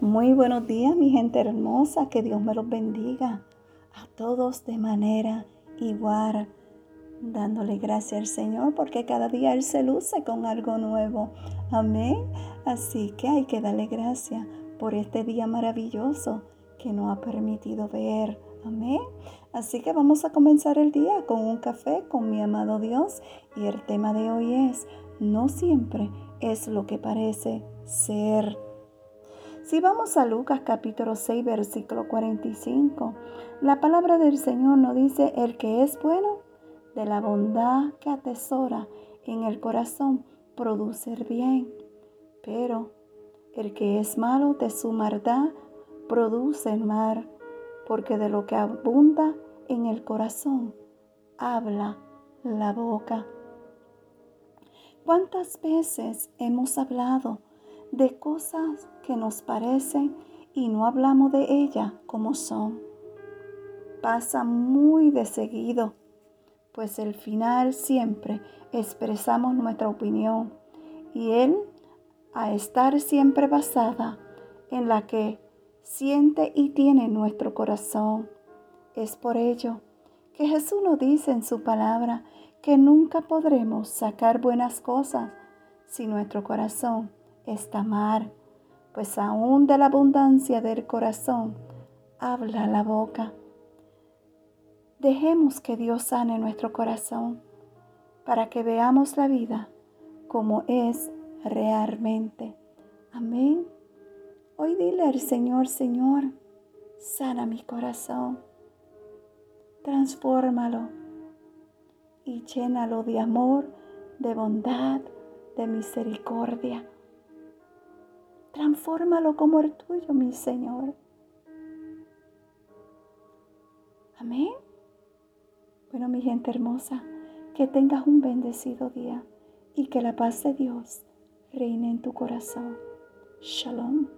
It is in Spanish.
Muy buenos días, mi gente hermosa. Que Dios me los bendiga a todos de manera igual. Dándole gracias al Señor porque cada día Él se luce con algo nuevo. Amén. Así que hay que darle gracias por este día maravilloso que nos ha permitido ver. Amén. Así que vamos a comenzar el día con un café con mi amado Dios. Y el tema de hoy es, no siempre es lo que parece ser. Si vamos a Lucas capítulo 6, versículo 45, la palabra del Señor nos dice, el que es bueno, de la bondad que atesora en el corazón, produce el bien. Pero el que es malo de su maldad, produce el mal, porque de lo que abunda en el corazón, habla la boca. ¿Cuántas veces hemos hablado de cosas que nos parecen y no hablamos de ellas como son. Pasa muy de seguido, pues el final siempre expresamos nuestra opinión y él a estar siempre basada en la que siente y tiene nuestro corazón. Es por ello que Jesús nos dice en su palabra que nunca podremos sacar buenas cosas si nuestro corazón está mal, pues aún de la abundancia del corazón habla la boca. Dejemos que Dios sane nuestro corazón para que veamos la vida como es realmente. Amén. Hoy dile al Señor, Señor, sana mi corazón, transfórmalo y llénalo de amor, de bondad, de misericordia Transfórmalo como el tuyo, mi Señor. Amén. Bueno, mi gente hermosa, que tengas un bendecido día y que la paz de Dios reine en tu corazón. Shalom.